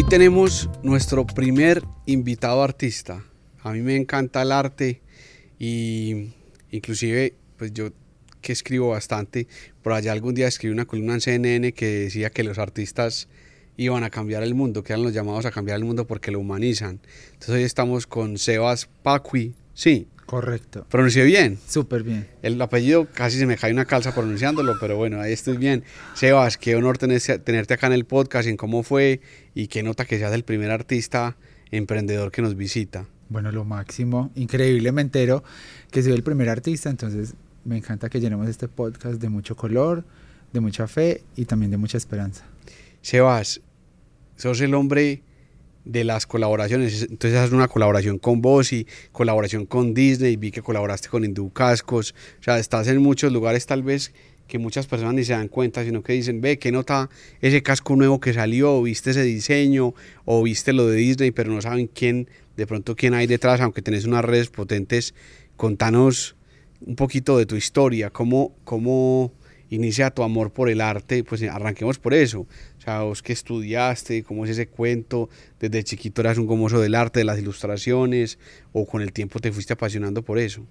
Hoy tenemos nuestro primer invitado artista. A mí me encanta el arte y inclusive pues yo que escribo bastante, por allá algún día escribí una columna en CNN que decía que los artistas iban a cambiar el mundo, que eran los llamados a cambiar el mundo porque lo humanizan. Entonces hoy estamos con Sebas Pacui, sí. Correcto. ¿Pronuncié bien? Súper bien. El apellido casi se me cae una calza pronunciándolo, pero bueno, ahí estoy bien. Sebas, qué honor tenerte acá en el podcast, en cómo fue y qué nota que seas el primer artista emprendedor que nos visita. Bueno, lo máximo, increíblemente entero que soy el primer artista, entonces me encanta que llenemos este podcast de mucho color, de mucha fe y también de mucha esperanza. Sebas, sos el hombre de las colaboraciones. Entonces haces una colaboración con vos y colaboración con Disney. Vi que colaboraste con Hindú Cascos. O sea, estás en muchos lugares tal vez que muchas personas ni se dan cuenta, sino que dicen, ve, ¿qué nota ese casco nuevo que salió? O viste ese diseño, o viste lo de Disney, pero no saben quién, de pronto quién hay detrás, aunque tenés unas redes potentes. Contanos un poquito de tu historia, cómo, cómo inicia tu amor por el arte, pues arranquemos por eso. O sea, vos que estudiaste, cómo es ese cuento, desde chiquito eras un gomoso del arte, de las ilustraciones, o con el tiempo te fuiste apasionando por eso.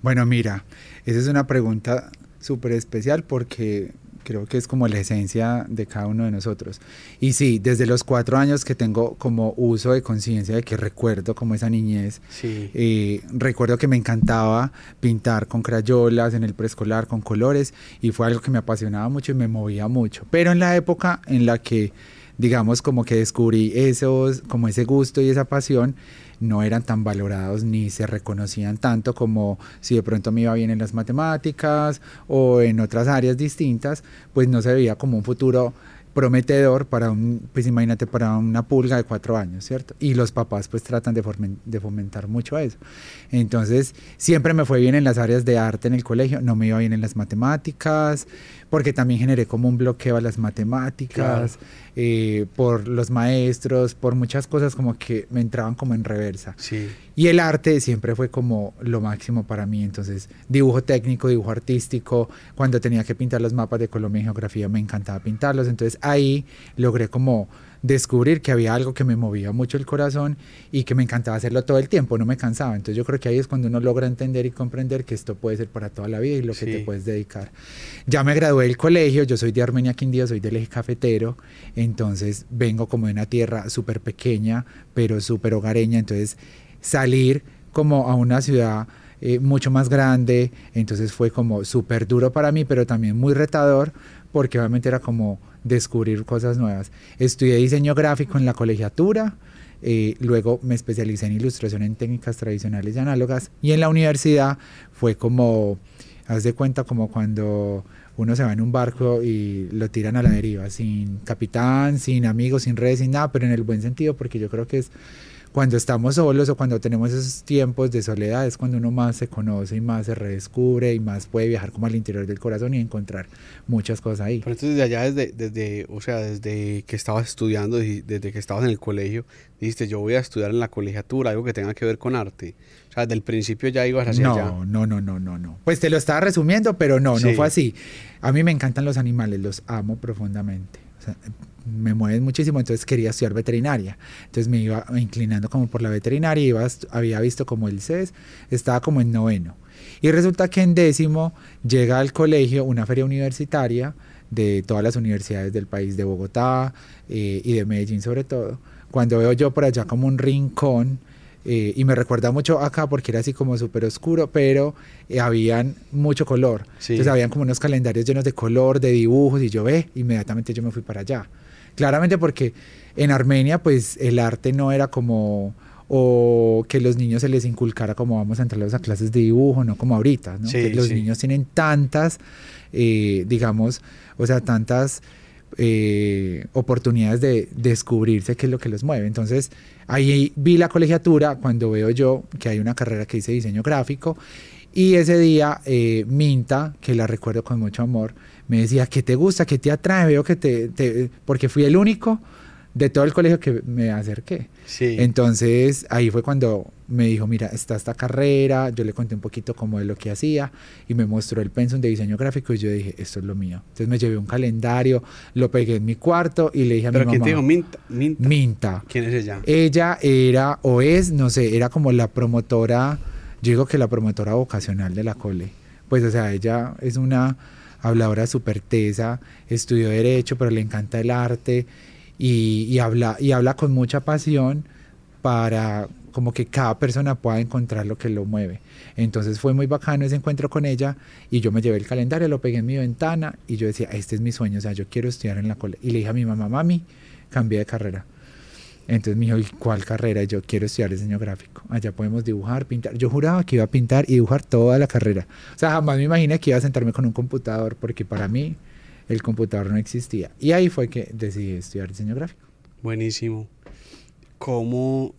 Bueno, mira, esa es una pregunta súper especial porque creo que es como la esencia de cada uno de nosotros. Y sí, desde los cuatro años que tengo como uso de conciencia de que recuerdo como esa niñez, sí. eh, recuerdo que me encantaba pintar con crayolas en el preescolar, con colores, y fue algo que me apasionaba mucho y me movía mucho. Pero en la época en la que, digamos, como que descubrí esos, como ese gusto y esa pasión, no eran tan valorados ni se reconocían tanto como si de pronto me iba bien en las matemáticas o en otras áreas distintas, pues no se veía como un futuro prometedor para un, pues imagínate, para una pulga de cuatro años, ¿cierto? Y los papás pues tratan de, fomentar mucho eso. Entonces, siempre me fue bien en las áreas de arte en el colegio, no me iba bien en las matemáticas, porque también generé como un bloqueo a las matemáticas, claro. eh, por los maestros, por muchas cosas como que me entraban como en reversa. Sí. Y el arte siempre fue como lo máximo para mí, entonces dibujo técnico, dibujo artístico, cuando tenía que pintar los mapas de Colombia y geografía me encantaba pintarlos, entonces ahí logré como descubrir que había algo que me movía mucho el corazón y que me encantaba hacerlo todo el tiempo, no me cansaba. Entonces yo creo que ahí es cuando uno logra entender y comprender que esto puede ser para toda la vida y lo que te puedes dedicar. Ya me gradué del colegio, yo soy de Armenia Quindío, soy del eje cafetero, entonces vengo como de una tierra súper pequeña, pero súper hogareña, entonces salir como a una ciudad eh, mucho más grande, entonces fue como súper duro para mí, pero también muy retador, porque obviamente era como descubrir cosas nuevas. Estudié diseño gráfico en la colegiatura, eh, luego me especialicé en ilustración en técnicas tradicionales y análogas, y en la universidad fue como, haz de cuenta como cuando uno se va en un barco y lo tiran a la deriva, sin capitán, sin amigos, sin redes, sin nada, pero en el buen sentido, porque yo creo que es cuando estamos solos o cuando tenemos esos tiempos de soledad es cuando uno más se conoce y más se redescubre y más puede viajar como al interior del corazón y encontrar muchas cosas ahí. Pero entonces desde allá, desde, desde, o sea, desde que estabas estudiando, desde que estabas en el colegio, dijiste, yo voy a estudiar en la colegiatura, algo que tenga que ver con arte. O sea, desde el principio ya ibas hacia no, allá. No, no, no, no, no. Pues te lo estaba resumiendo, pero no, Sí. no fue así. A mí me encantan los animales, los amo profundamente. O sea, me mueven muchísimo, entonces quería estudiar veterinaria. Entonces me iba inclinando como por la veterinaria, iba, había visto como el CES, estaba como en noveno. Y resulta que en décimo llega al colegio una feria universitaria de todas las universidades del país, de Bogotá eh, y de Medellín sobre todo. Cuando veo yo por allá como un rincón, eh, y me recuerda mucho acá porque era así como súper oscuro, pero eh, habían mucho color. Sí. Entonces habían como unos calendarios llenos de color, de dibujos, y yo ve, inmediatamente yo me fui para allá. Claramente porque en Armenia pues el arte no era como o que los niños se les inculcara como vamos a entrarlos a clases de dibujo, no como ahorita, ¿no? Sí, que los sí. niños tienen tantas, eh, digamos, o sea, tantas eh, oportunidades de descubrirse qué es lo que los mueve. Entonces, ahí vi la colegiatura cuando veo yo que hay una carrera que dice diseño gráfico y ese día eh, Minta, que la recuerdo con mucho amor, me decía, ¿qué te gusta? ¿Qué te atrae? Veo que te... te-", porque fui el único de todo el colegio que me acerqué. Sí. Entonces ahí fue cuando me dijo, mira, está esta carrera, yo le conté un poquito como de lo que hacía y me mostró el pensum de diseño gráfico y yo dije, esto es lo mío. Entonces me llevé un calendario, lo pegué en mi cuarto y le dije a ¿Pero mi quién mamá. te dijo Minta? Minta. Minta. ¿Quién es ella? Ella era o es, no sé, era como la promotora, yo digo que la promotora vocacional de la cole. Pues o sea, ella es una habladora súper tesa, estudió derecho, pero le encanta el arte y, habla, y habla con mucha pasión para como que cada persona pueda encontrar lo que lo mueve. Entonces fue muy bacano ese encuentro con ella y yo me llevé el calendario, lo pegué en mi ventana y yo decía, este es mi sueño, o sea, yo quiero estudiar en la cole. Y le dije a mi mamá, mami, cambié de carrera. Entonces me dijo, ¿y cuál carrera? Yo quiero estudiar diseño gráfico. Allá podemos dibujar, pintar. Yo juraba que iba a pintar y dibujar toda la carrera. O sea, jamás me imaginé que iba a sentarme con un computador porque para mí el computador no existía. Y ahí fue que decidí estudiar diseño gráfico. Buenísimo. ¿Cómo,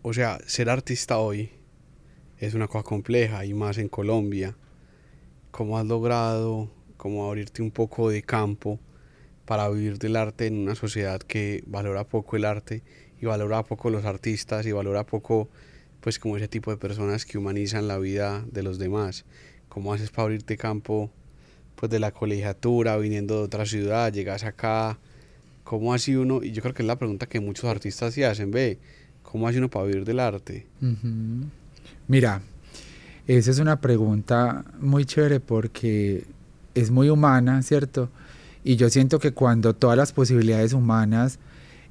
o sea, ser artista hoy es una cosa compleja y más en Colombia? ¿Cómo has logrado, cómo abrirte un poco de campo para vivir del arte en una sociedad que valora poco el arte y valora poco los artistas y valora poco, pues, como ese tipo de personas que humanizan la vida de los demás? ¿Cómo haces para abrirte campo, pues, de la colegiatura, viniendo de otra ciudad, llegas acá? ¿Cómo así uno, y yo creo que es la pregunta que muchos artistas se hacen, ve, ¿cómo hace uno para vivir del arte? Mira, esa es una pregunta muy chévere porque es muy humana, ¿cierto? Y yo siento que cuando todas las posibilidades humanas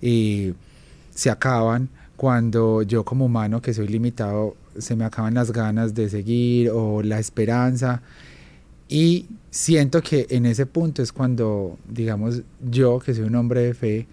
eh, se acaban, cuando yo como humano que soy limitado, se me acaban las ganas de seguir o la esperanza. Y siento que en ese punto es cuando, digamos, yo que soy un hombre de fe,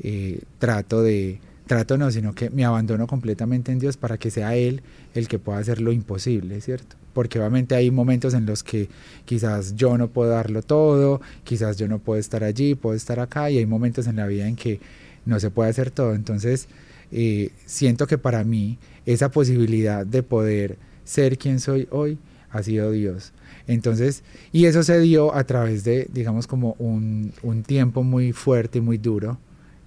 eh, trato de, trato no, sino que me abandono completamente en Dios para que sea Él el que pueda hacer lo imposible, ¿cierto? Porque obviamente hay momentos en los que quizás yo no puedo darlo todo, quizás yo no puedo estar allí, puedo estar acá, y hay momentos en la vida en que no se puede hacer todo. Entonces, eh, siento que para mí esa posibilidad de poder ser quien soy hoy ha sido Dios. Entonces, y eso se dio a través de, digamos, como un, un tiempo muy fuerte y muy duro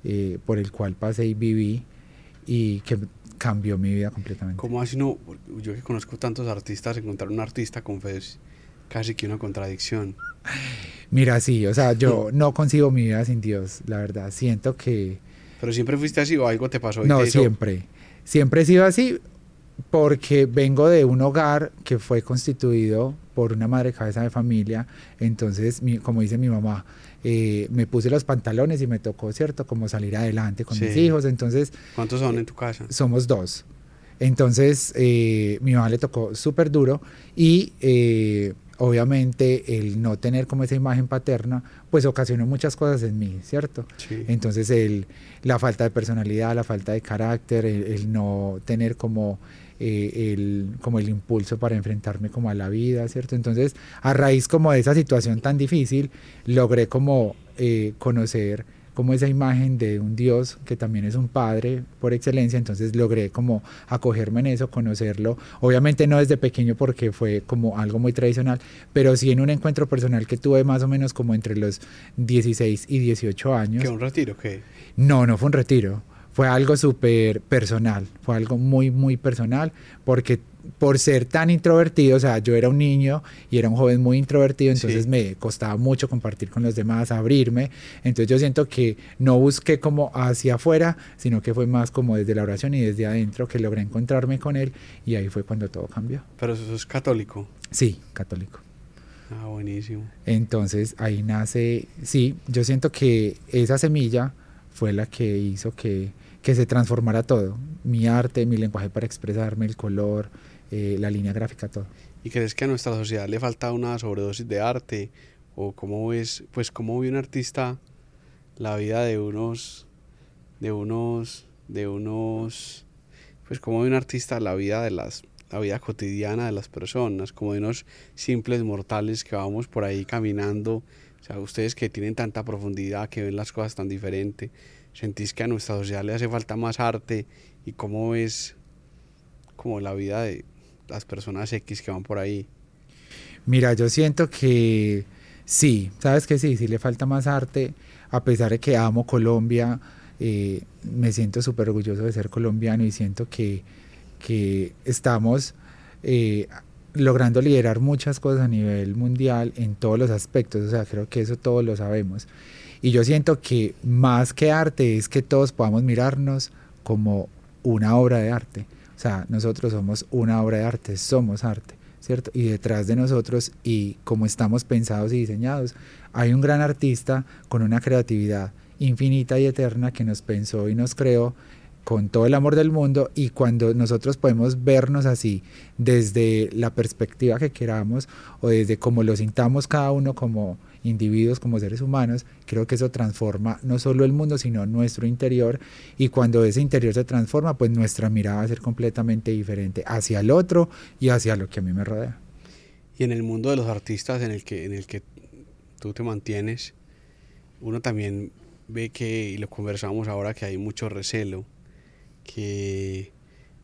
eh, por el cual pasé y viví y que cambió mi vida completamente. ¿Cómo así no? Yo que conozco tantos artistas, encontrar un artista con fe es casi que una contradicción. Mira, sí, o sea, yo no concibo mi vida sin Dios, la verdad. Siento que... Pero siempre fuiste así o algo te pasó. y No, te hizo- siempre. Siempre he sido así porque vengo de un hogar que fue constituido por una madre cabeza de familia. Entonces, mi- como dice mi mamá, eh, me puse los pantalones y me tocó, ¿cierto? Como salir adelante con mis hijos. Entonces, ¿Cuántos son en tu casa? somos dos. Entonces, eh, mi mamá le tocó súper duro y eh, obviamente el no tener como esa imagen paterna, pues ocasionó muchas cosas en mí, ¿cierto? Sí. Entonces, el, la falta de personalidad, la falta de carácter, el, el no tener como, eh, el, como el impulso para enfrentarme como a la vida, ¿cierto? Entonces, a raíz como de esa situación tan difícil, logré como eh, conocer como esa imagen de un Dios que también es un padre por excelencia, entonces logré como acogerme en eso, conocerlo, obviamente no desde pequeño porque fue como algo muy tradicional, pero sí en un encuentro personal que tuve más o menos como entre los 16 y 18 años. ¿Qué, un retiro? ¿Qué? No, no fue un retiro. Fue algo súper personal. Fue algo muy, muy personal. Porque por ser tan introvertido, o sea, yo era un niño y era un joven muy introvertido, entonces Sí. me costaba mucho compartir con los demás, abrirme. Entonces yo siento que no busqué como hacia afuera, sino que fue más como desde la oración y desde adentro que logré encontrarme con él y ahí fue cuando todo cambió. Pero eso es católico. Sí, católico. Ah, buenísimo. Entonces ahí nace, sí, yo siento que esa semilla fue la que hizo que, que se transformara todo, mi arte, mi lenguaje para expresarme, el color, eh, la línea gráfica, todo. ¿Y crees que a nuestra sociedad le falta una sobredosis de arte? ¿O cómo ves, pues cómo ve un artista la vida de unos, de unos, de unos, pues cómo ve un artista la vida de las, la vida cotidiana de las personas, como de unos simples mortales que vamos por ahí caminando, o sea, ustedes que tienen tanta profundidad, que ven las cosas tan diferente, ¿sentís que a nuestra sociedad le hace falta más arte? ¿Y cómo ves como la vida de las personas X que van por ahí? Mira, yo siento que sí, sabes que sí, sí le falta más arte, a pesar de que amo Colombia, eh, me siento súper orgulloso de ser colombiano y siento que, que estamos eh, logrando liderar muchas cosas a nivel mundial en todos los aspectos, o sea, creo que eso todos lo sabemos. Y yo siento que más que arte es que todos podamos mirarnos como una obra de arte. O sea, nosotros somos una obra de arte, somos arte, ¿cierto? Y detrás de nosotros y como estamos pensados y diseñados, hay un gran artista con una creatividad infinita y eterna que nos pensó y nos creó con todo el amor del mundo y cuando nosotros podemos vernos así desde la perspectiva que queramos o desde cómo lo sintamos cada uno como individuos, como seres humanos, creo que eso transforma no solo el mundo, sino nuestro interior y cuando ese interior se transforma, pues nuestra mirada va a ser completamente diferente hacia el otro y hacia lo que a mí me rodea. Y en el mundo de los artistas en el que, en el que tú te mantienes, uno también ve que, y lo conversamos ahora, que hay mucho recelo que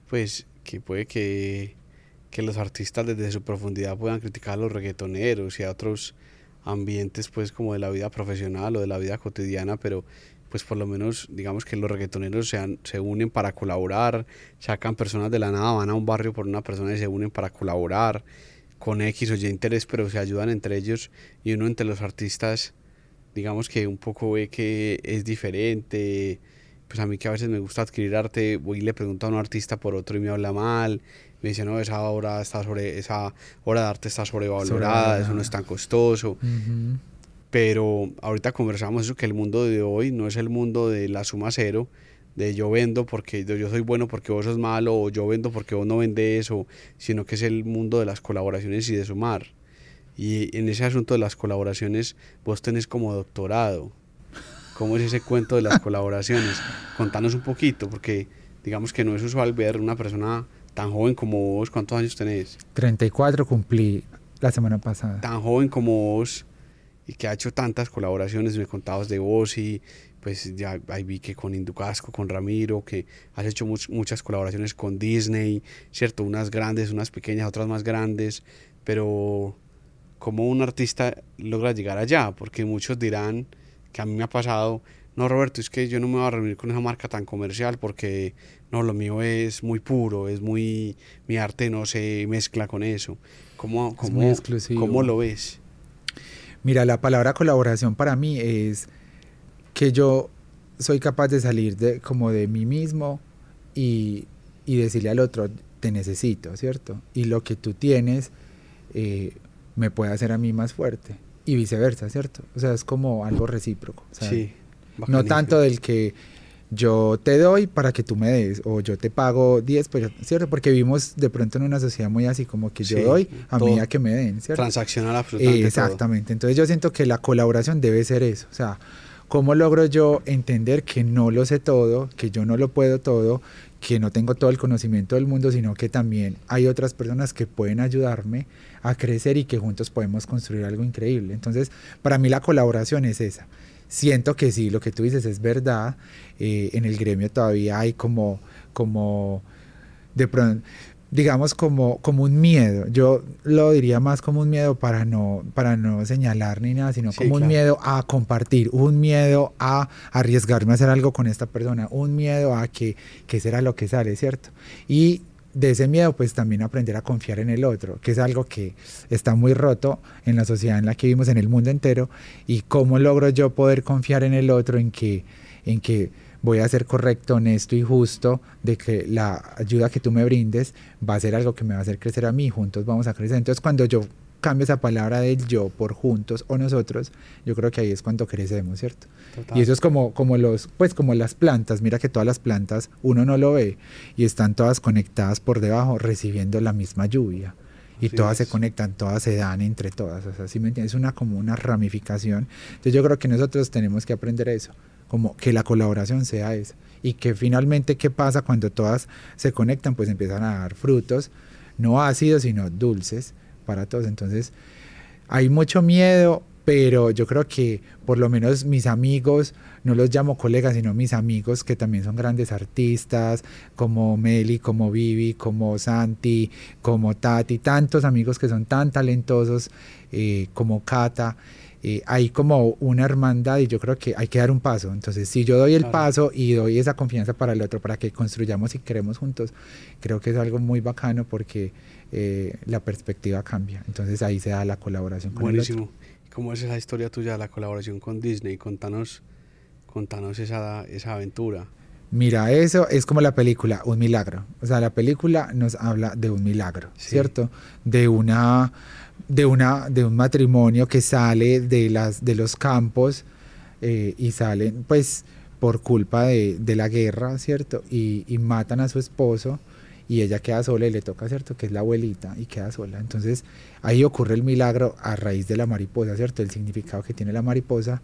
pues que puede que, que los artistas desde su profundidad puedan criticar a los reggaetoneros y a otros ambientes pues como de la vida profesional o de la vida cotidiana, pero pues por lo menos digamos que los reggaetoneros se, se unen para colaborar, sacan personas de la nada, van a un barrio por una persona y se unen para colaborar con X o Y interés, pero se ayudan entre ellos y uno entre los artistas digamos que un poco ve que es diferente, pues a mí que a veces me gusta adquirir arte, voy y le pregunto a un artista por otro y me habla mal, me dice, no, esa obra, está sobre, esa obra de arte está sobrevalorada, eso no es tan costoso. Pero ahorita conversamos eso, que el mundo de hoy no es el mundo de la suma cero, de yo vendo porque yo soy bueno porque vos sos malo, o yo vendo porque vos no vendes, eso sino que es el mundo de las colaboraciones y de sumar. Y en ese asunto de las colaboraciones, vos tenés como doctorado. ¿Cómo es ese cuento de las colaboraciones? Contanos un poquito, porque digamos que no es usual ver una persona tan joven como vos. ¿Cuántos años tenés? 34 cumplí la semana pasada. Tan joven como vos y que ha hecho tantas colaboraciones, me contabas de vos y pues ya ahí vi que con Inducasco, con Ramiro, que has hecho muchas colaboraciones con Disney, ¿cierto? Unas grandes, unas pequeñas, otras más grandes, pero ¿cómo un artista logra llegar allá? Porque muchos dirán, que a mí me ha pasado, no Roberto, es que yo no me voy a reunir con esa marca tan comercial porque no, lo mío es muy puro, es muy, mi arte no se mezcla con eso. ¿Cómo, cómo, ¿cómo lo ves? Mira, la palabra colaboración para mí es que yo soy capaz de salir de, como de mí mismo y, y decirle al otro, te necesito, ¿cierto? Y lo que tú tienes eh, me puede hacer a mí más fuerte y viceversa, ¿cierto? O sea, es como algo recíproco. sí. No tanto del que yo te doy para que tú me des o yo te pago 10, pero, ¿cierto? Porque vivimos de pronto en una sociedad muy así como que yo doy a medida que me den, ¿cierto? Transaccional absolutamente. exactamente. Entonces yo siento que la colaboración debe ser eso. O sea, ¿cómo logro yo entender que no lo sé todo, que yo no lo puedo todo, que no tengo todo el conocimiento del mundo, sino que también hay otras personas que pueden ayudarme a crecer y que juntos podemos construir algo increíble. Entonces, para mí la colaboración es esa. Siento que sí, lo que tú dices es verdad. Eh, en el gremio todavía hay como, como, de pronto, digamos como, como un miedo. Yo lo diría más como un miedo para no, para no señalar ni nada, sino como un miedo a compartir, un miedo a arriesgarme a hacer algo con esta persona, un miedo a que, que será lo que sale, ¿cierto? Y de ese miedo, pues también aprender a confiar en el otro, que es algo que está muy roto en la sociedad en la que vivimos, en el mundo entero, y cómo logro yo poder confiar en el otro, en que, en que voy a ser correcto, honesto y justo, de que la ayuda que tú me brindes va a ser algo que me va a hacer crecer a mí, juntos vamos a crecer. Entonces cuando yo cambio esa palabra del yo por juntos o nosotros, yo creo que ahí es cuando crecemos, ¿cierto? Y eso es como, como los, pues como las plantas, mira que todas las plantas uno no lo ve y están todas conectadas por debajo recibiendo la misma lluvia. Y todas se conectan, todas se dan entre todas. O sea, ¿sí me entiendes? Es una como una ramificación. Entonces yo creo que nosotros tenemos que aprender eso, como que la colaboración sea esa. Y que finalmente, ¿qué pasa cuando todas se conectan? Pues empiezan a dar frutos, no ácidos, sino dulces para todos. Entonces, hay mucho miedo, pero yo creo que por lo menos mis amigos, no los llamo colegas, sino mis amigos que también son grandes artistas, como Meli, como Vivi, como Santi, como Tati, tantos amigos que son tan talentosos, eh, como Kata, eh, hay como una hermandad y yo creo que hay que dar un paso. Entonces, si yo doy el Claro. paso y doy esa confianza para el otro, para que construyamos y queremos juntos, creo que es algo muy bacano porque eh, la perspectiva cambia. Entonces ahí se da la colaboración con el otro. Buenísimo. ¿Cómo es esa historia tuya la colaboración con Disney? Contanos, contanos esa, esa aventura. Mira, eso es como la película, un milagro. O sea, la película nos habla de un milagro, Sí. ¿cierto? De una, de una, de un matrimonio que sale de las, de los campos eh, y salen, pues, por culpa de, de la guerra, ¿cierto? Y, y matan a su esposo y ella queda sola y le toca, ¿cierto? Que es la abuelita y queda sola. Entonces ahí ocurre el milagro a raíz de la mariposa, ¿cierto? El significado que tiene la mariposa.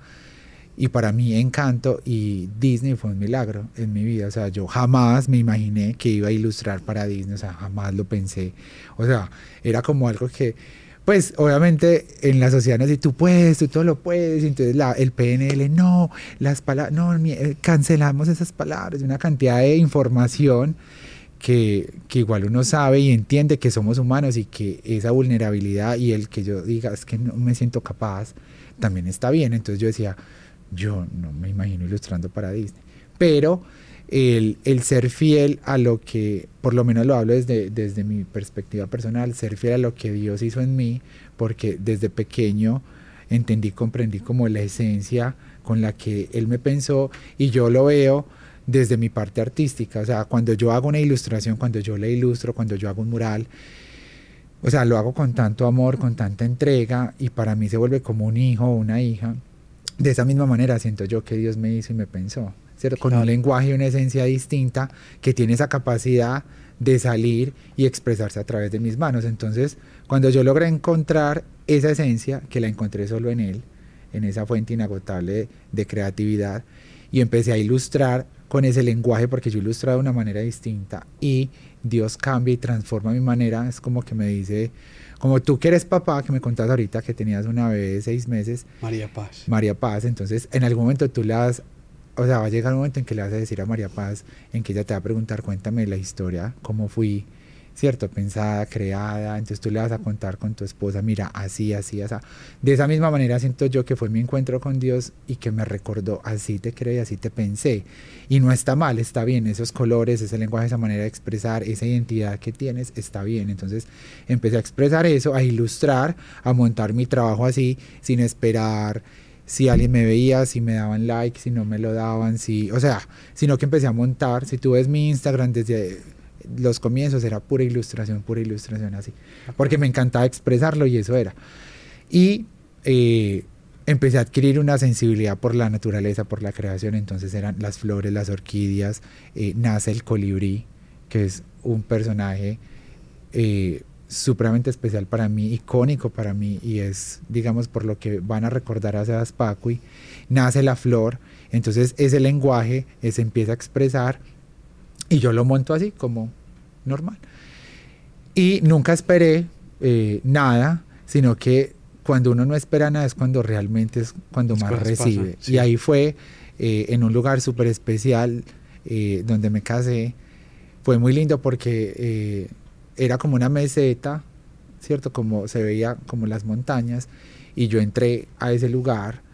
Y para mí Encanto y Disney fue un milagro en mi vida. O sea, yo jamás me imaginé que iba a ilustrar para Disney. O sea, jamás lo pensé. O sea, era como algo que, pues obviamente en la sociedad nos dice, tú puedes, tú todo lo puedes. Y entonces la, el PNL, no, las palabras, no, eh, cancelamos esas palabras. Una cantidad de información que, que igual uno sabe y entiende que somos humanos y que esa vulnerabilidad y el que yo diga es que no me siento capaz, también está bien. Entonces yo decía, yo no me imagino ilustrando para Disney. Pero el, el ser fiel a lo que, por lo menos lo hablo desde, desde mi perspectiva personal, ser fiel a lo que Dios hizo en mí, porque desde pequeño entendí, comprendí como la esencia con la que Él me pensó y yo lo veo desde mi parte artística. O sea, cuando yo hago una ilustración, cuando yo la ilustro, cuando yo hago un mural, o sea, lo hago con tanto amor, con tanta entrega y para mí se vuelve como un hijo o una hija. De esa misma manera siento yo que Dios me hizo y me pensó, ¿cierto? Con Claro. un lenguaje y una esencia distinta que tiene esa capacidad de salir y expresarse a través de mis manos. Entonces, cuando yo logré encontrar esa esencia, que la encontré solo en Él, en esa fuente inagotable de, de creatividad, y empecé a ilustrar con ese lenguaje, porque yo ilustraba de una manera distinta, y Dios cambia y transforma mi manera, es como que me dice, como tú que eres papá, que me contas ahorita que tenías una bebé de seis meses, María Paz. María Paz, entonces en algún momento tú le vas, o sea, va a llegar un momento en que le vas a decir a María Paz, en que ella te va a preguntar, cuéntame la historia, cómo fui, ¿cierto? Pensada, creada, entonces tú le vas a contar con tu esposa, mira, así, así, así. De esa misma manera siento yo que fue mi encuentro con Dios y que me recordó, así te creí, así te pensé. Y no está mal, está bien, esos colores, ese lenguaje, esa manera de expresar, esa identidad que tienes, está bien. Entonces empecé a expresar eso, a ilustrar, a montar mi trabajo así, sin esperar si alguien me veía, si me daban like, si no me lo daban, si, o sea, sino que empecé a montar, si tú ves mi Instagram desde los comienzos era pura ilustración, pura ilustración así, porque me encantaba expresarlo y eso era. Y eh, empecé a adquirir una sensibilidad por la naturaleza, por la creación, entonces eran las flores, las orquídeas, eh, nace el colibrí, que es un personaje eh, supremamente especial para mí, icónico para mí, y es, digamos, por lo que van a recordar a Sebas Pacui, nace la flor, entonces ese lenguaje eh, se empieza a expresar y yo lo monto así como normal. Y nunca esperé eh, nada, sino que cuando uno no espera nada es cuando realmente es cuando más recibe. pasan, sí. Y ahí fue eh, en un lugar súper especial eh, donde me casé. Fue muy lindo porque eh, era como una meseta, ¿cierto? Como se veía como las montañas. Y yo entré a ese lugar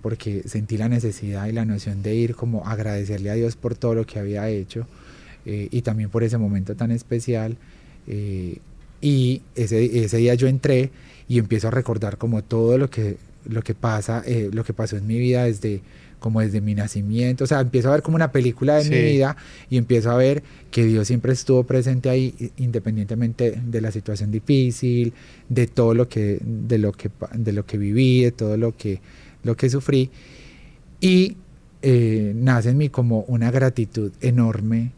porque sentí la necesidad y la noción de ir como agradecerle a Dios por todo lo que había hecho eh, y también por ese momento tan especial. eh, y ese, ese día yo entré y empiezo a recordar como todo lo que, lo que pasa, eh, lo que pasó en mi vida desde como desde mi nacimiento, o sea, empiezo a ver como una película de Sí. mi vida y empiezo a ver que Dios siempre estuvo presente ahí independientemente de la situación difícil, de todo lo que de lo que de lo que viví, de todo lo que lo que sufrí y eh, nace en mí como una gratitud enorme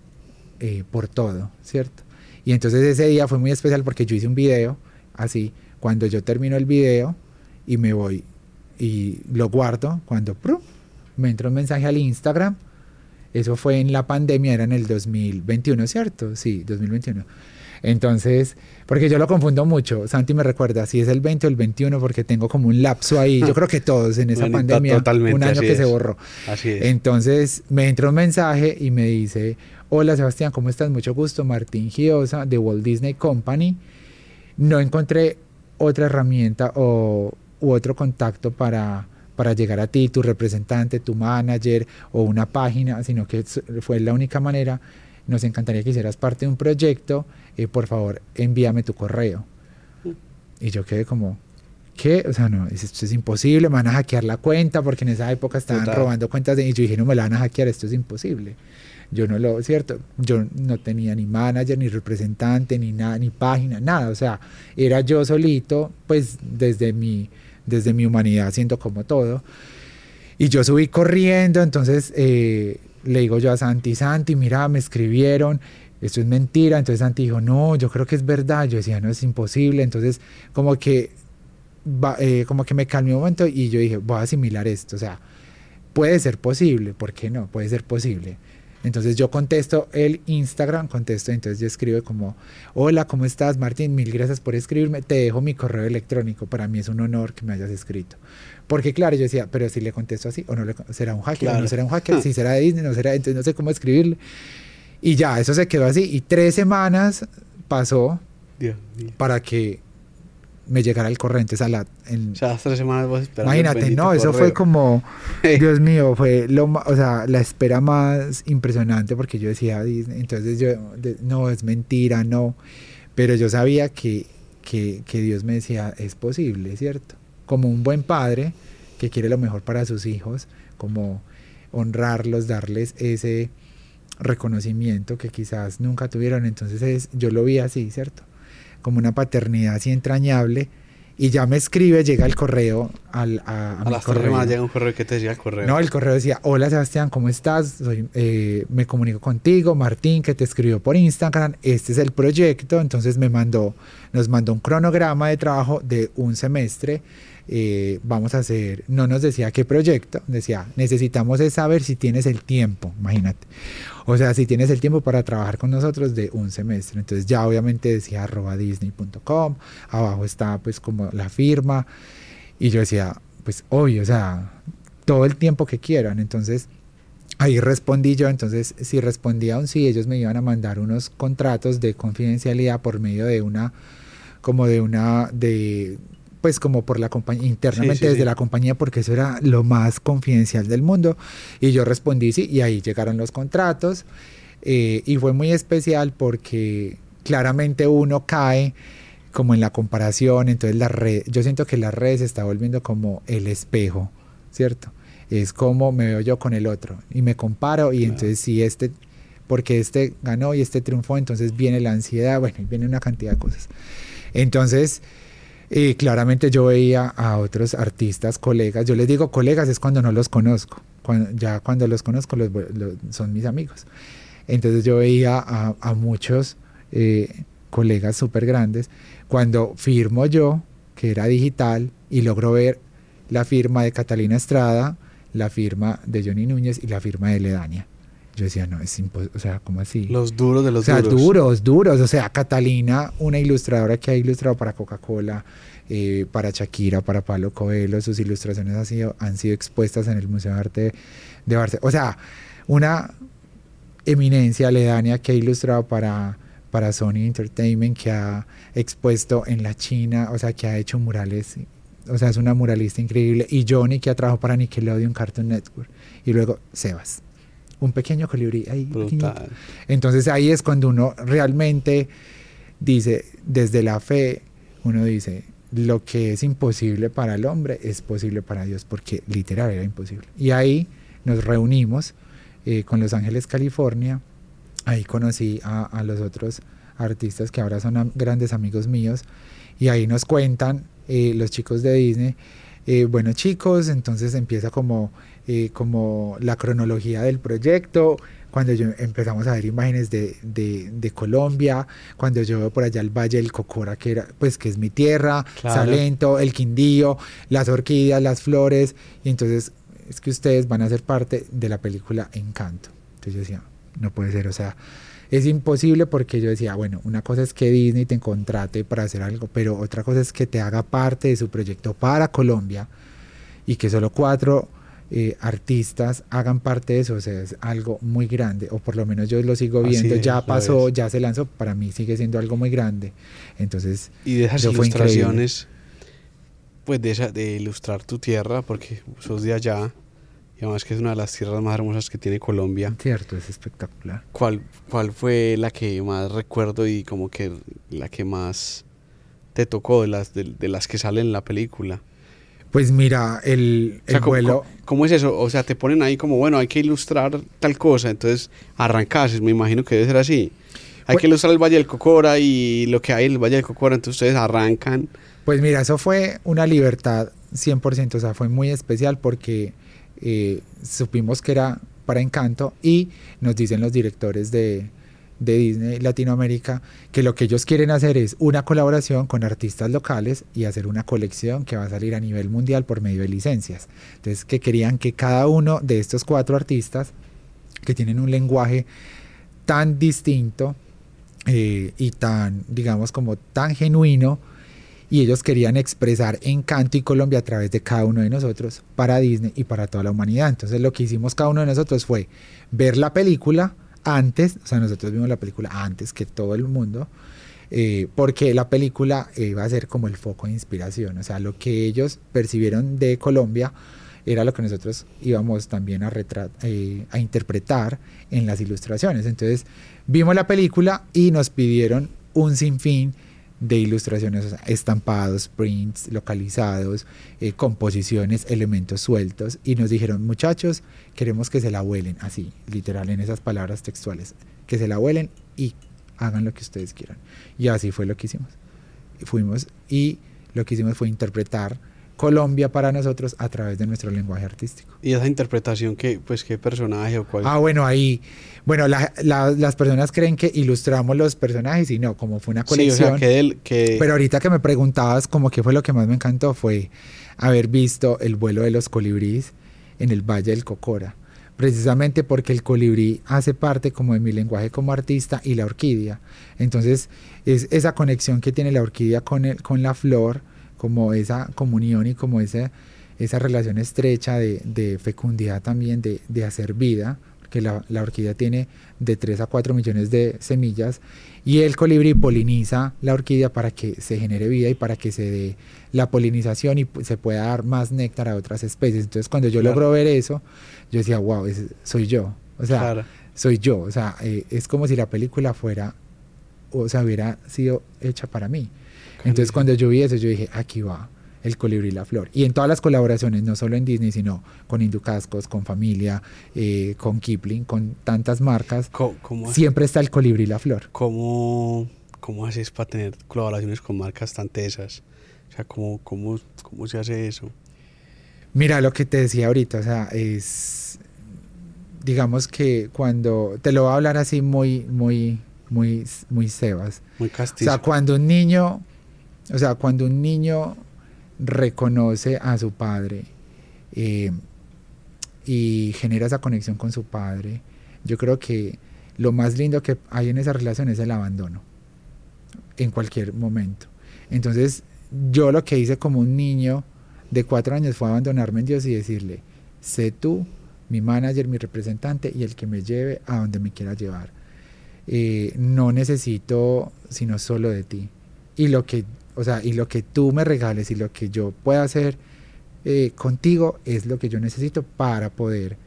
eh, por todo, ¿cierto? Y entonces ese día fue muy especial porque yo hice un video así, cuando yo termino el video y me voy y lo guardo, cuando ¡prum! me entra un mensaje al Instagram, eso fue en la pandemia, era en el 2021, ¿cierto? Sí, 2021. Entonces, porque yo lo confundo mucho, Santi me recuerda si es el 20 o el 21 porque tengo como un lapso ahí, yo creo que todos en esa pandemia, un año que se es. borró. Así es. Entonces me entra un mensaje y me dice, hola Sebastián, ¿cómo estás? Mucho gusto, Martín Giosa de Walt Disney Company. No encontré otra herramienta o u otro contacto para, para llegar a ti, tu representante, tu manager o una página, sino que fue la única manera. Nos encantaría que hicieras parte de un proyecto, eh, por favor, envíame tu correo. Y yo quedé como, ¿qué? O sea, no, esto es imposible, me van a hackear la cuenta, porque en esa época estaban robando cuentas de... Y yo dije, no me la van a hackear, esto es imposible. Yo no lo, ¿cierto? Yo no tenía ni manager, ni representante, ni nada, ni página, nada. O sea, era yo solito, pues desde mi, desde mi humanidad haciendo como todo. Y yo subí corriendo, entonces eh, le digo yo a Santi, Santi, mira, me escribieron, esto es mentira. Entonces Santi dijo, no, yo creo que es verdad. Yo decía, no, es imposible. Entonces, como que, eh, como que me calmé un momento y yo dije, voy a asimilar esto. O sea, puede ser posible, ¿por qué no? Puede ser posible. Entonces yo contesto el Instagram, contesto, entonces yo escribo como, hola, ¿cómo estás Martín? Mil gracias por escribirme, te dejo mi correo electrónico, para mí es un honor que me hayas escrito. Porque claro, yo decía, pero si le contesto así, o no le, será un hacker, o no será un hacker, si será de Disney, no será, entonces no sé cómo escribirle. Y ya, eso se quedó así, y tres semanas pasó para que me llegara el corriente a la... En, o sea, tres semanas vos esperando Imagínate, no, eso fue como, Dios mío, fue lo o sea, la espera más impresionante porque yo decía, entonces yo, no, es mentira, no, pero yo sabía que, que, que Dios me decía, es posible, ¿cierto? Como un buen padre que quiere lo mejor para sus hijos, como honrarlos, darles ese reconocimiento que quizás nunca tuvieron, entonces es, yo lo vi así, ¿cierto? Como una paternidad así entrañable. Y ya me escribe, llega el correo al, a, a, las correo. llega un correo que te decía el correo. No, el correo decía, hola Sebastián, ¿cómo estás? Soy, eh, me comunico contigo, Martín, que te escribió por Instagram, este es el proyecto, entonces me mandó, nos mandó un cronograma de trabajo de un semestre, eh, vamos a hacer, no nos decía qué proyecto, decía, necesitamos saber si tienes el tiempo, imagínate. O sea, si tienes el tiempo para trabajar con nosotros de un semestre. Entonces ya obviamente decía arroba disney.com, abajo está pues como la firma. Y yo decía, pues obvio, o sea, todo el tiempo que quieran. Entonces ahí respondí yo, entonces si respondía un sí, ellos me iban a mandar unos contratos de confidencialidad por medio de una, como de una, de pues como por la compañía, internamente desde la compañía, porque eso era lo más confidencial del mundo. Y yo respondí sí, y ahí llegaron los contratos. Eh, y fue muy especial porque claramente uno cae como en la comparación, entonces la red, yo siento que la red se está volviendo como el espejo, ¿cierto? Es como me veo yo con el otro y me comparo y entonces si este, porque este ganó y este triunfó, entonces viene la ansiedad, bueno, viene una cantidad de cosas. Entonces, y claramente yo veía a otros artistas, colegas, yo les digo colegas es cuando no los conozco, ya cuando los conozco los, son mis amigos. Entonces yo veía a, muchos eh, colegas súper grandes, cuando firmo yo, que era digital, y logro ver la firma de Catalina Estrada, la firma de Johnny Núñez y la firma de Ledania. Yo decía, no, es imposible, o sea, ¿cómo así? Los duros de los duros. O sea, duros, duros. O sea, Catalina, una ilustradora que ha ilustrado para Coca-Cola, eh, para Shakira, para Pablo Coelho, sus ilustraciones han sido, han sido expuestas en el Museo de Arte de Barcelona. O sea, una eminencia aledaña que ha ilustrado para, para Sony Entertainment, que ha expuesto en la China, o sea, que ha hecho murales o sea, es una muralista increíble. Y Johnny, que ha trabajado para Nickelodeon Cartoon Network. Y luego Sebas un pequeño colibrí ahí. Entonces ahí es cuando uno realmente dice, desde la fe, uno dice, lo que es imposible para el hombre es posible para Dios, porque literal era imposible. Y ahí nos reunimos eh, con Los Ángeles, California. Ahí conocí a, los otros artistas que ahora son grandes amigos míos. Y ahí nos cuentan eh, los chicos de Disney. Eh, bueno chicos, entonces empieza como eh, como la cronología del proyecto, cuando yo empezamos a ver imágenes de, de, Colombia, cuando yo veo por allá el Valle del Cocora, que era, pues que es mi tierra, Salento, el Quindío, las orquídeas, las flores, y entonces es que ustedes van a ser parte de la película Encanto. Entonces yo decía, no puede ser, o sea, es imposible porque yo decía, bueno, una cosa es que Disney te contrate para hacer algo, pero otra cosa es que te haga parte de su proyecto para Colombia y que solo cuatro eh, artistas hagan parte de eso, o sea, es algo muy grande, o por lo menos yo lo sigo viendo, ya pasó, ya se lanzó, para mí sigue siendo algo muy grande. Entonces, y de esas ilustraciones, pues de, esa, de ilustrar tu tierra, porque sos de allá, y además que es una de las tierras más hermosas que tiene Colombia. Cierto, es espectacular. ¿Cuál, cuál fue la que más recuerdo y como que la que más te tocó de las, de, de las que salen en la película? Pues mira, el, O sea, el ¿cómo, vuelo... cómo- es eso? O sea, te ponen ahí como, bueno, hay que ilustrar tal cosa, entonces arrancas, me imagino que debe ser así. Hay Pues- que ilustrar el Valle del Cocora y lo que hay en el Valle del Cocora, entonces ustedes arrancan. Pues mira, eso fue una libertad 100%, o sea, fue muy especial porque eh, supimos que era para Encanto y nos dicen los directores de, de Disney Latinoamérica que lo que ellos quieren hacer es una colaboración con artistas locales y hacer una colección que va a salir a nivel mundial por medio de licencias. Entonces, que querían que cada uno de estos cuatro artistas que tienen un lenguaje tan distinto eh, y tan, digamos, como tan genuino, y ellos querían expresar Encanto y Colombia a través de cada uno de nosotros para Disney y para toda la humanidad. Entonces lo que hicimos cada uno de nosotros fue ver la película antes, o sea, nosotros vimos la película antes que todo el mundo, eh, porque la película eh, iba a ser como el foco de inspiración, o sea, lo que ellos percibieron de Colombia era lo que nosotros íbamos también a, eh, a interpretar en las ilustraciones. Entonces vimos la película y nos pidieron un sinfín de ilustraciones, estampados, prints localizados, eh, composiciones, elementos sueltos, y nos dijeron, muchachos, queremos que se la huelen, así, literal, en esas palabras textuales, que se la huelen y hagan lo que ustedes quieran. Y así fue lo que hicimos. Fuimos y lo que hicimos fue interpretar Colombia para nosotros a través de nuestro lenguaje artístico. Y esa interpretación, que pues qué personaje o cuál. Ah, bueno, ahí, bueno, la- la- las personas creen que ilustramos los personajes y no, como fue una sí, o colección. sea, que, que Pero ahorita que me preguntabas como qué fue lo que más me encantó fue haber visto el vuelo de los colibríes en el Valle del Cocora. Precisamente porque el colibrí hace parte como de mi lenguaje como artista y la orquídea. Entonces es esa conexión que tiene la orquídea con, el, con la flor, como esa comunión y como esa, esa relación estrecha de, de fecundidad también, de, de hacer vida, que la, la orquídea tiene de 3 a 4 millones de semillas y el colibrí poliniza la orquídea para que se genere vida y para que se dé la polinización y se pueda dar más néctar a otras especies. Entonces cuando yo Claro. logro ver eso, yo decía, wow, ese soy yo. O sea, claro. soy yo. O sea, eh, es como si la película fuera, o sea, hubiera sido hecha para mí. Entonces cuando yo vi eso, yo dije, aquí va el colibrí y la flor. Y en todas las colaboraciones, no solo en Disney, sino con Inducascos, con Familia, eh, con Kipling, con tantas marcas, ¿Cómo, cómo, siempre está el colibrí y la flor. cómo, cómo haces para tener colaboraciones con marcas tan tesas? O sea, ¿cómo, cómo, cómo se hace eso? Mira lo que te decía ahorita, o sea, es, digamos que cuando, te lo voy a hablar así muy, muy, muy, muy Sebas. Muy O castizo. sea, cuando un niño, o sea, cuando un niño reconoce a su padre eh, y genera esa conexión con su padre, yo creo que lo más lindo que hay en esa relación es el abandono, en cualquier momento. Entonces, yo lo que hice como un niño de cuatro años fue abandonarme en Dios y decirle, sé tú, mi manager, mi representante y el que me lleve a donde me quiera llevar. Eh, no necesito sino solo de ti. Y lo que, o sea, y lo que tú me regales y lo que yo pueda hacer eh, contigo es lo que yo necesito para poder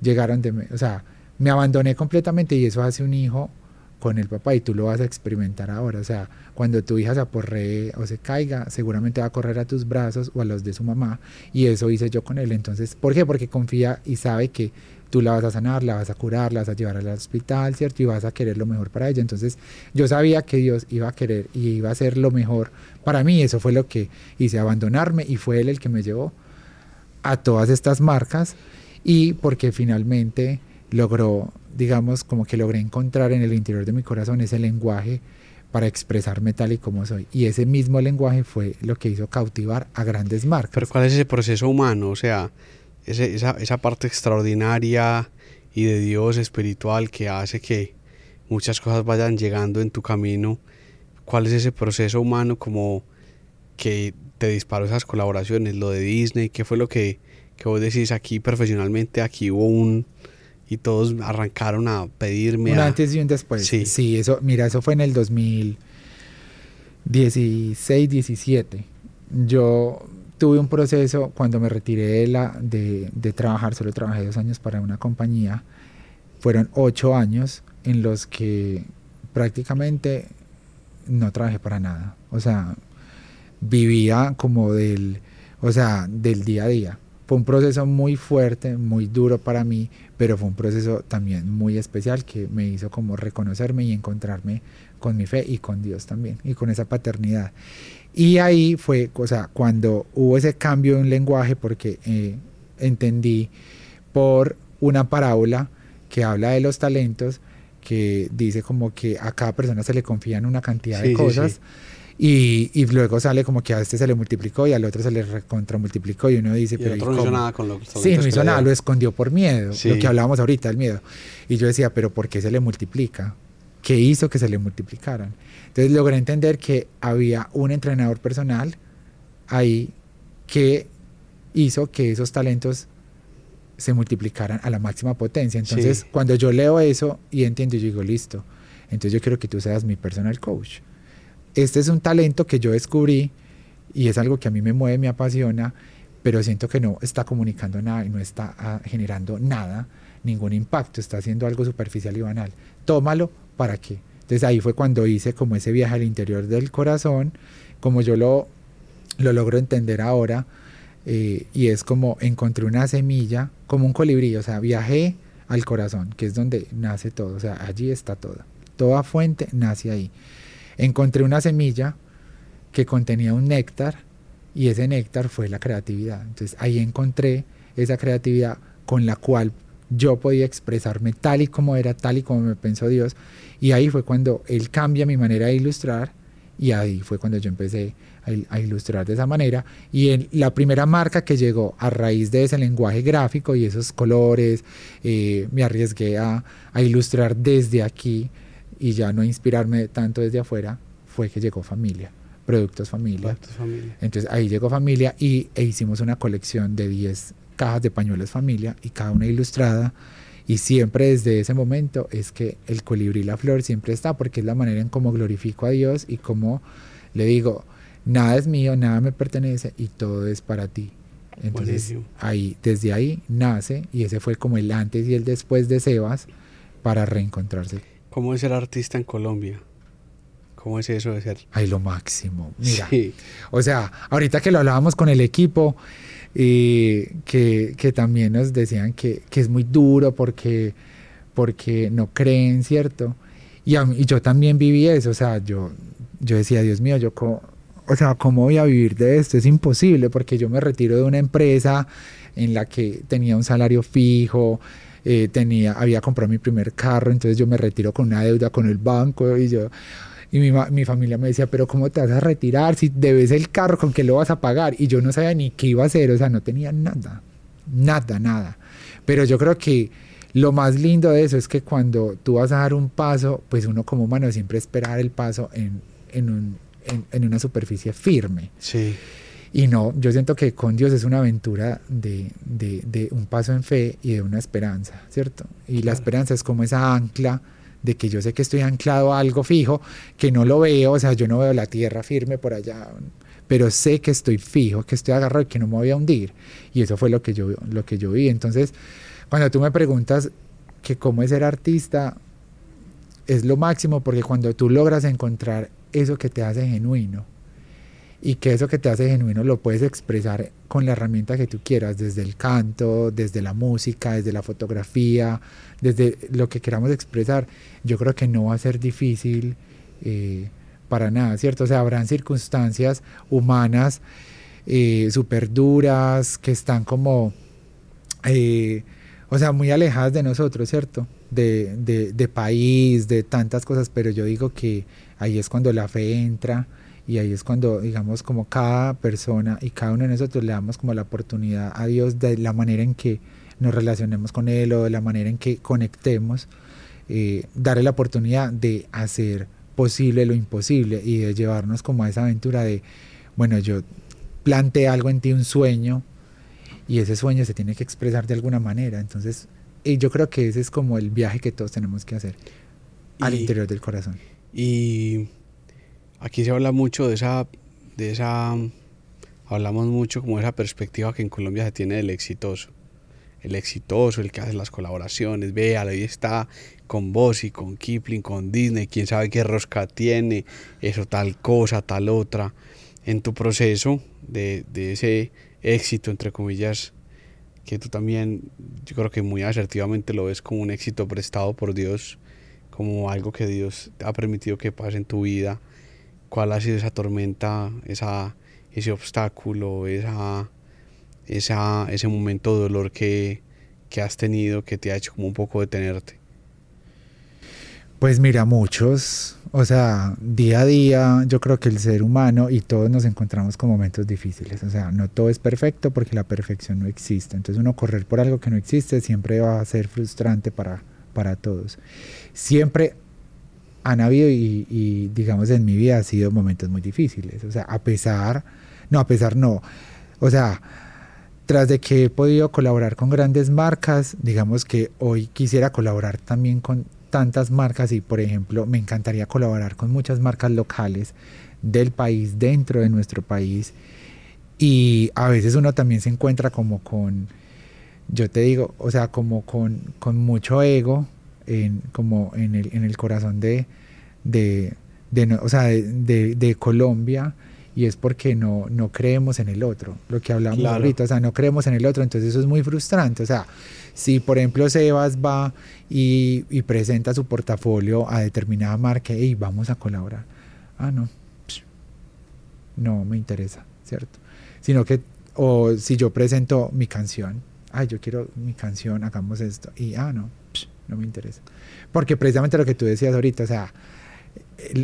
llegar donde me, o sea, me abandoné completamente y eso hace un hijo con el papá y tú lo vas a experimentar ahora. O sea, cuando tu hija se aporree o se caiga, seguramente va a correr a tus brazos o a los de su mamá y eso hice yo con él. Entonces, ¿por qué? Porque confía y sabe que tú la vas a sanar, la vas a curar, la vas a llevar al hospital, ¿cierto? Y vas a querer lo mejor para ella. Entonces, yo sabía que Dios iba a querer y iba a hacer lo mejor para mí. Eso fue lo que hice, abandonarme y fue él el que me llevó a todas estas marcas y porque finalmente logró, digamos, como que logré encontrar en el interior de mi corazón ese lenguaje para expresarme tal y como soy. Y ese mismo lenguaje fue lo que hizo cautivar a grandes marcas. Pero ¿cuál es ese proceso humano? O sea, ese- esa, esa parte extraordinaria y de Dios espiritual que hace que muchas cosas vayan llegando en tu camino. ¿Cuál es ese proceso humano como que te disparó esas colaboraciones? Lo de Disney, ¿qué fue lo que, que vos decís aquí profesionalmente? Aquí hubo un... Y todos arrancaron a pedirme... un a- antes y un después. Sí. Sí. eso, mira, eso fue en el 2016, 17. Yo tuve un proceso cuando me retiré de, la, de, de trabajar, solo trabajé dos años para una compañía, fueron ocho años en los que prácticamente no trabajé para nada. O sea, vivía como del, o sea, del día a día. Fue un proceso muy fuerte, muy duro para mí, pero fue un proceso también muy especial que me hizo como reconocerme y encontrarme con mi fe y con Dios también, y con esa paternidad. Y ahí fue, o sea, cuando hubo ese cambio en lenguaje, porque eh, entendí por una parábola que habla de los talentos, que dice como que a cada persona se le confían una cantidad de cosas. Y, y, luego sale como que a este se le multiplicó y al otro se le multiplicó y uno dice, y pero el otro no hizo nada con lo Sí, no hizo nada, lo escondió por miedo, lo que hablábamos ahorita, el miedo. Y yo decía, pero ¿por qué se le multiplica? ¿Qué hizo que se le multiplicaran? Entonces logré entender que había un entrenador personal ahí que hizo que esos talentos se multiplicaran a la máxima potencia. Entonces, cuando yo leo eso y entiendo, yo digo, listo, entonces yo quiero que tú seas mi personal coach este es un talento que yo descubrí y es algo que a mí me mueve, me apasiona, pero siento que no está comunicando nada y no está ah, generando nada, ningún impacto, está haciendo algo superficial y banal. Tómalo, ¿para qué? Entonces ahí fue cuando hice como ese viaje al interior del corazón, como yo lo, lo logro entender ahora, eh, y es como encontré una semilla, como un colibrí, o sea, viajé al corazón, que es donde nace todo, o sea, allí está todo. Toda fuente nace ahí encontré una semilla que contenía un néctar y ese néctar fue la creatividad. Entonces ahí encontré esa creatividad con la cual yo podía expresarme tal y como era, tal y como me pensó Dios. Y ahí fue cuando Él cambia mi manera de ilustrar y ahí fue cuando yo empecé a, ilustrar de esa manera. Y en la primera marca que llegó a raíz de ese lenguaje gráfico y esos colores, eh, me arriesgué a, a ilustrar desde aquí y ya no inspirarme tanto desde afuera, fue que llegó familia, Productos Familia. Entonces ahí llegó familia y e hicimos una colección de 10 cajas de pañuelos familia y cada una ilustrada. Y siempre desde ese momento es que el colibrí y la flor siempre está porque es la manera en cómo glorifico a Dios y cómo le digo, nada es mío, nada me pertenece y todo es para ti. Entonces ahí, desde ahí nace y ese fue como el antes y el después de Sebas para reencontrarse. ¿Cómo es ser artista en Colombia? ¿Cómo es eso de ser? Ay, lo máximo. Mira. O sea, ahorita que lo hablábamos con el equipo, y que, que, también nos decían que, que, es muy duro porque, porque no creen, ¿cierto? Y, yo también viví eso, o sea, yo, yo decía, Dios mío, yo, o sea, ¿cómo voy a vivir de esto? Es imposible porque yo me retiro de una empresa en la que tenía un salario fijo, eh, tenía, había comprado mi primer carro, entonces yo me retiro con una deuda con el banco y yo... Y mi, mi, familia me decía, pero ¿cómo te vas a retirar? Si debes el carro, ¿con qué lo vas a pagar? Y yo no sabía ni qué iba a hacer, o sea, no tenía nada, nada, nada. Pero yo creo que lo más lindo de eso es que cuando tú vas a dar un paso, pues uno como humano siempre espera el paso en, en, un, en, en una superficie firme. Sí. Y no, yo siento que con Dios es una aventura de, de, de un paso en fe y de una esperanza, ¿cierto? Y la esperanza es como esa ancla de que yo sé que estoy anclado a algo fijo, que no lo veo, o sea, yo no veo la tierra firme por allá, pero sé que estoy fijo, que estoy agarrado y que no me voy a hundir. Y eso fue lo que yo, lo que yo vi. Entonces, cuando tú me preguntas que cómo es ser artista, es lo máximo porque cuando tú logras encontrar eso que te hace genuino, y que eso que te hace genuino lo puedes expresar con la herramienta que tú quieras, desde el canto, desde la música, desde la fotografía, desde lo que queramos expresar, yo creo que no va a ser difícil eh, para nada, ¿cierto? O sea, habrán circunstancias humanas eh, súper duras que están como, eh, o sea, muy alejadas de nosotros, ¿cierto? De, de, de país, de tantas cosas, pero yo digo que ahí es cuando la fe entra y ahí es cuando, digamos, como cada persona y cada uno de nosotros le damos como la oportunidad a Dios de la manera en que nos relacionemos con Él o de la manera en que conectemos, eh, darle la oportunidad de hacer posible lo imposible y de llevarnos como a esa aventura de, bueno, yo planteé algo en ti, un sueño, y ese sueño se tiene que expresar de alguna manera. Entonces, y yo creo que ese es como el viaje que todos tenemos que hacer al interior del corazón. Y aquí se habla mucho de esa, de esa hablamos mucho como esa perspectiva que en Colombia se tiene del exitoso. El exitoso, el que hace las colaboraciones, vea, ahí está con y con Kipling, con Disney, quién sabe qué rosca tiene, eso tal cosa, tal otra. En tu proceso de, de ese éxito, entre comillas, que tú también, yo creo que muy asertivamente lo ves como un éxito prestado por Dios, como algo que Dios ha permitido que pase en tu vida. ¿Cuál ha sido esa tormenta, esa ese obstáculo, esa, esa, ese momento de dolor que, que has tenido que te ha hecho como un poco detenerte? Pues mira, muchos, o sea, día a día yo creo que el ser humano y todos nos encontramos con momentos difíciles, o sea, no todo es perfecto porque la perfección no existe, entonces uno correr por algo que no existe siempre va a ser frustrante para, para todos. Siempre han habido y, digamos en mi vida ha sido momentos muy difíciles, o sea, a pesar no, a pesar no. O sea, tras de que he podido colaborar con grandes marcas, digamos que hoy quisiera colaborar también con tantas marcas y por ejemplo me encantaría colaborar con muchas marcas locales del país, dentro de nuestro país. Y a veces uno también se encuentra como con, yo te digo, o sea, como con, con mucho ego, en, como en el, en el corazón de, de, de, o sea, de, de Colombia y es porque no, no creemos en el otro, lo que hablamos ahorita, o sea, no creemos en el otro, entonces eso es muy frustrante, o sea, si por ejemplo Sebas va y, y presenta su portafolio a determinada marca y vamos a colaborar, ah, no, no me interesa, ¿cierto? Sino que, o si yo presento mi canción, ay, yo quiero mi canción, hagamos esto, y ah, no, no me interesa. Porque precisamente lo que tú decías ahorita, o sea,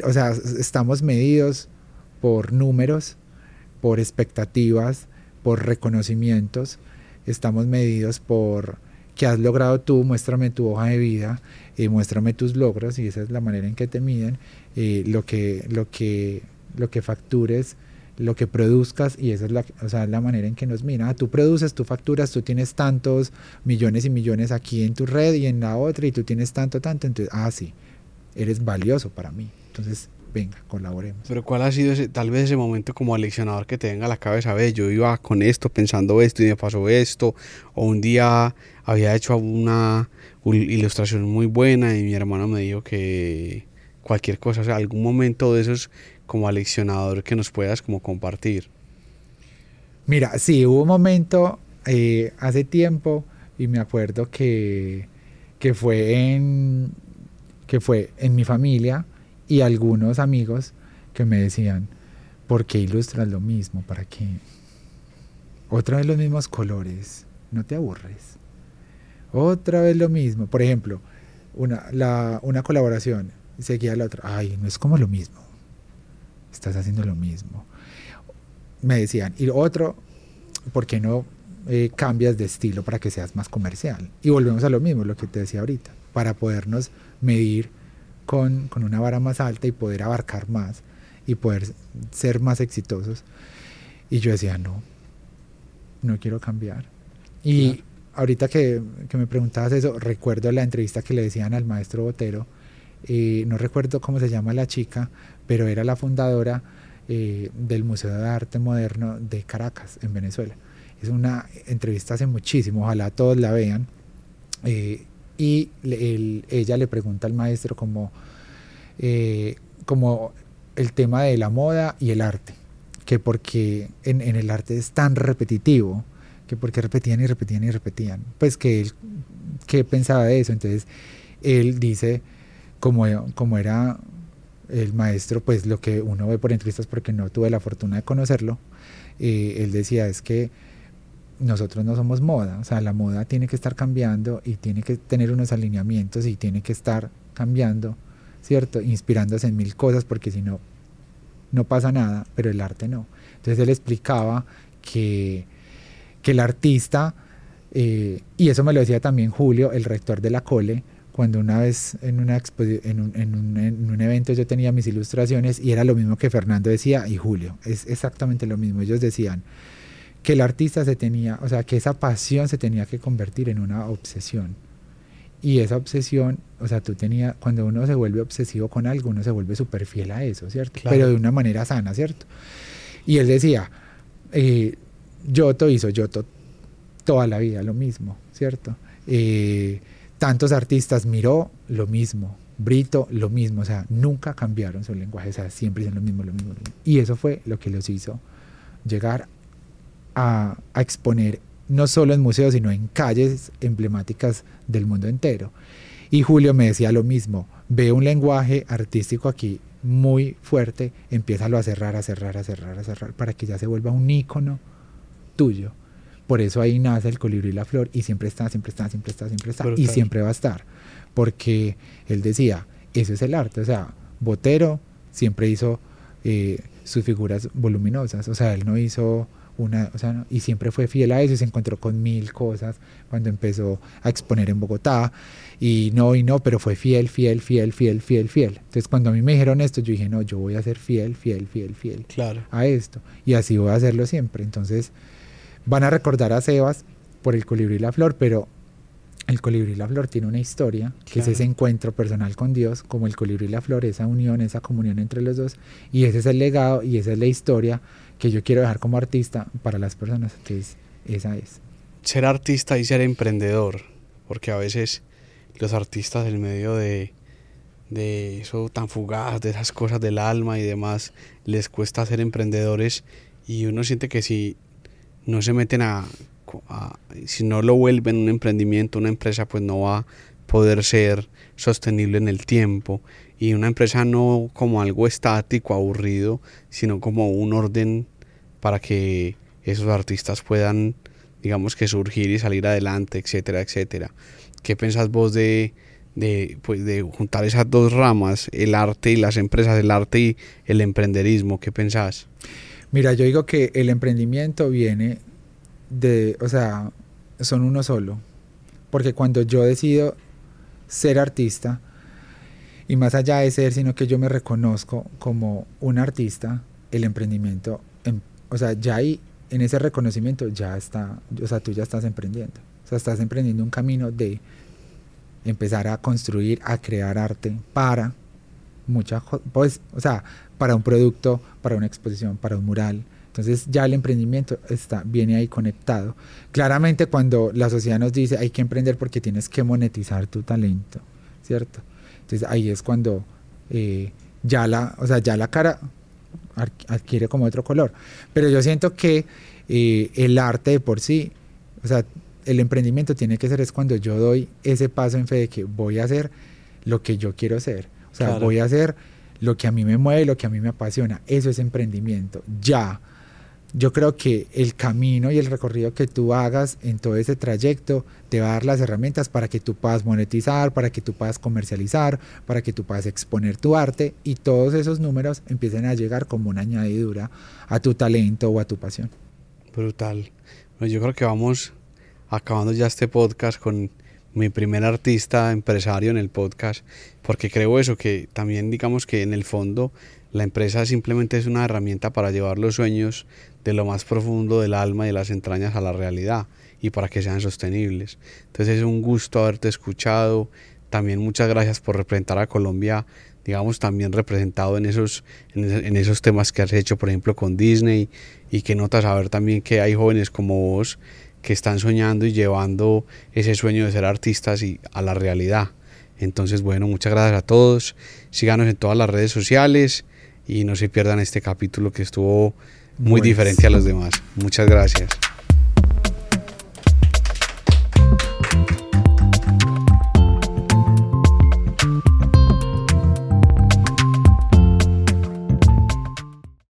o sea, estamos medidos por números, por expectativas, por reconocimientos, estamos medidos por qué has logrado tú, muéstrame tu hoja de vida, y muéstrame tus logros y esa es la manera en que te miden, lo, que, lo, que, lo que factures, lo que produzcas y esa es la, o sea, la manera en que nos mira. Ah, tú produces, tú facturas, tú tienes tantos millones y millones aquí en tu red y en la otra y tú tienes tanto, tanto, entonces, ah, sí, eres valioso para mí. Entonces, venga, colaboremos. Pero ¿cuál ha sido ese, tal vez ese momento como aleccionador que te venga a la cabeza? Ve, yo iba con esto, pensando esto y me pasó esto, o un día había hecho una, ilustración muy buena y mi hermano me dijo que cualquier cosa, o sea, algún momento de esos como aleccionador que nos puedas como compartir. Mira, sí, hubo un momento eh, hace tiempo y me acuerdo que, que fue en que fue en mi familia y algunos amigos que me decían, ¿por qué ilustras lo mismo? ¿Para qué? Otra vez los mismos colores, no te aburres. Otra vez lo mismo. Por ejemplo, una, una colaboración, seguía la otra, ay, no es como lo mismo. Estás haciendo lo mismo. Me decían, y otro, ¿por qué no eh, cambias de estilo para que seas más comercial? Y volvemos a lo mismo, lo que te decía ahorita, para podernos medir con, con, una vara más alta y poder abarcar más y poder ser más exitosos. Y yo decía, no, no quiero cambiar. Y ahorita que, que, me preguntabas eso, recuerdo la entrevista que le decían al maestro Botero, y no recuerdo cómo se llama la chica, pero era la fundadora eh, del Museo de Arte Moderno de Caracas, en Venezuela. Es una entrevista hace muchísimo, ojalá todos la vean. Eh, y ella le pregunta al maestro como, eh, el tema de la moda y el arte, que porque en, el arte es tan repetitivo, que porque repetían y repetían y repetían, pues que él que pensaba de eso, entonces él dice, como, como era el maestro, pues lo que uno ve por entrevistas porque no tuve la fortuna de conocerlo, eh, él decía es que nosotros no somos moda, o sea, la moda tiene que estar cambiando y tiene que tener unos alineamientos y tiene que estar cambiando, ¿cierto? Inspirándose en mil cosas porque si no, no pasa nada, pero el arte no. Entonces él explicaba que, que el artista, eh, y eso me lo decía también Julio, el rector de la Cole, cuando una vez en, una en, un, en, un, en un evento yo tenía mis ilustraciones y era lo mismo que Fernando decía y Julio, es exactamente lo mismo. Ellos decían, que el artista se tenía, o sea, que esa pasión se tenía que convertir en una obsesión. Y esa obsesión, o sea, tú tenías, cuando uno se vuelve obsesivo con algo, uno se vuelve súper fiel a eso, ¿cierto? Pero de una manera sana, ¿cierto? Y él decía, eh, Yoto hizo Yoto toda la vida, lo mismo, ¿cierto? Eh, tantos artistas miró lo mismo, Brito lo mismo, o sea, nunca cambiaron su lenguaje, o sea, siempre dicen lo mismo, lo mismo, lo mismo. Y eso fue lo que los hizo llegar a, a exponer no solo en museos, sino en calles emblemáticas del mundo entero. Y Julio me decía lo mismo, ve un lenguaje artístico aquí muy fuerte, empieza a cerrar, a cerrar, a cerrar, a cerrar, para que ya se vuelva un ícono tuyo. Por eso ahí nace el colibrí y la flor, y siempre está, siempre está, siempre está, siempre está, y siempre va a estar. Porque él decía, eso es el arte, o sea, Botero siempre hizo eh, sus figuras voluminosas, o sea, él no hizo una, o sea, y siempre fue fiel a eso y se encontró con mil cosas cuando empezó a exponer en Bogotá y no y no, pero fue fiel, fiel, fiel, fiel, fiel, fiel. Entonces cuando a mí me dijeron esto, yo dije, no, yo voy a ser fiel, fiel, fiel, fiel claro. a esto y así voy a hacerlo siempre. Entonces van a recordar a Sebas por el colibrí y la flor, pero el colibrí y la flor tiene una historia, que es ese encuentro personal con Dios, como el colibrí y la flor, esa unión, esa comunión entre los dos, y ese es el legado y esa es la historia que yo quiero dejar como artista para las personas. Entonces, esa es. Ser artista y ser emprendedor, porque a veces los artistas en medio de, de eso tan fugaz, de esas cosas del alma y demás, les cuesta ser emprendedores y uno siente que si no se meten a, a, si no lo vuelven un emprendimiento, una empresa, pues no va a poder ser sostenible en el tiempo y una empresa no como algo estático, aburrido, sino como un orden para que esos artistas puedan, digamos que surgir y salir adelante, etcétera, etcétera. ¿Qué pensás vos de, de, pues, de juntar esas dos ramas, el arte y las empresas, el arte y el emprenderismo? ¿Qué pensás? Mira, yo digo que el emprendimiento viene de, o sea, son uno solo. Porque cuando yo decido ser artista, y más allá de ser, sino que yo me reconozco como un artista, el emprendimiento, em, o sea, ya ahí, en ese reconocimiento ya está, o sea, tú ya estás emprendiendo. O sea, estás emprendiendo un camino de empezar a construir, a crear arte para muchas, pues, o sea, para un producto, para una exposición, para un mural. Entonces ya el emprendimiento está, viene ahí conectado. Claramente cuando la sociedad nos dice hay que emprender porque tienes que monetizar tu talento, ¿cierto? Entonces ahí es cuando eh, ya, la, o sea, ya la cara adquiere como otro color. Pero yo siento que eh, el arte de por sí, o sea, el emprendimiento tiene que ser es cuando yo doy ese paso en fe de que voy a hacer lo que yo quiero hacer. O sea, voy a hacer lo que a mí me mueve, lo que a mí me apasiona. Eso es emprendimiento. Ya yo creo que el camino y el recorrido que tú hagas en todo ese trayecto te va a dar las herramientas para que tú puedas monetizar, para que tú puedas comercializar, para que tú puedas exponer tu arte y todos esos números empiecen a llegar como una añadidura a tu talento o a tu pasión. Brutal. Bueno, yo creo que vamos acabando ya este podcast con mi primer artista empresario en el podcast, porque creo eso, que también digamos que en el fondo la empresa simplemente es una herramienta para llevar los sueños de lo más profundo del alma y de las entrañas a la realidad y para que sean sostenibles. Entonces es un gusto haberte escuchado. También muchas gracias por representar a Colombia, digamos, también representado en esos, en, esos temas que has hecho, por ejemplo, con Disney y que notas saber también que hay jóvenes como vos que están soñando y llevando ese sueño de ser artistas y a la realidad. Entonces, bueno, muchas gracias a todos. Síganos en todas las redes sociales y no se pierdan este capítulo que estuvo muy diferente a los demás. Muchas gracias.